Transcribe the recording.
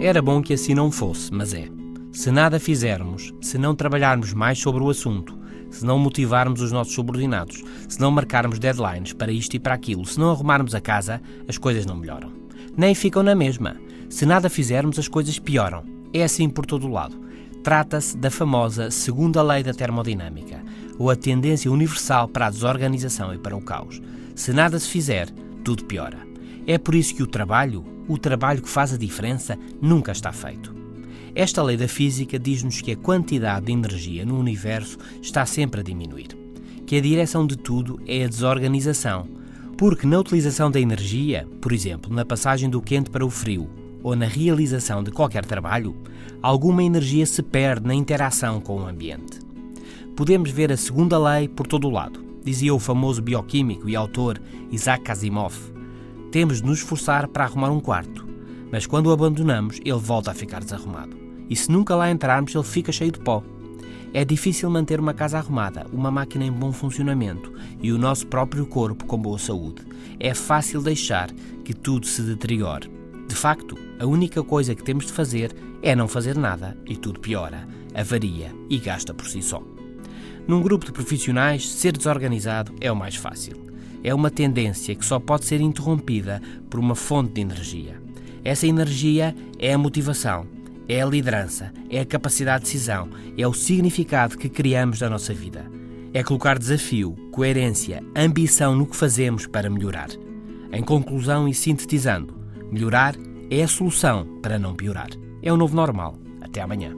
Era bom que assim não fosse, mas é. Se nada fizermos, se não trabalharmos mais sobre o assunto, se não motivarmos os nossos subordinados, se não marcarmos deadlines para isto e para aquilo, se não arrumarmos a casa, as coisas não melhoram. Nem ficam na mesma. Se nada fizermos, as coisas pioram. É assim por todo o lado. Trata-se da famosa segunda lei da termodinâmica, ou a tendência universal para a desorganização e para o caos. Se nada se fizer, tudo piora. É por isso que o trabalho, o trabalho que faz a diferença, nunca está feito. Esta lei da física diz-nos que a quantidade de energia no universo está sempre a diminuir, que a direção de tudo é a desorganização, porque na utilização da energia, por exemplo, na passagem do quente para o frio, ou na realização de qualquer trabalho, alguma energia se perde na interação com o ambiente. Podemos ver a segunda lei por todo o lado, dizia o famoso bioquímico e autor Isaac Asimov. Temos de nos esforçar para arrumar um quarto, mas quando o abandonamos, ele volta a ficar desarrumado. E se nunca lá entrarmos, ele fica cheio de pó. É difícil manter uma casa arrumada, uma máquina em bom funcionamento e o nosso próprio corpo com boa saúde. É fácil deixar que tudo se deteriore. De facto, a única coisa que temos de fazer é não fazer nada e tudo piora, avaria e gasta por si só. Num grupo de profissionais, ser desorganizado é o mais fácil. É uma tendência que só pode ser interrompida por uma fonte de energia. Essa energia é a motivação, é a liderança, é a capacidade de decisão, é o significado que criamos da nossa vida. É colocar desafio, coerência, ambição no que fazemos para melhorar. Em conclusão e sintetizando, melhorar é a solução para não piorar. É o novo normal. Até amanhã.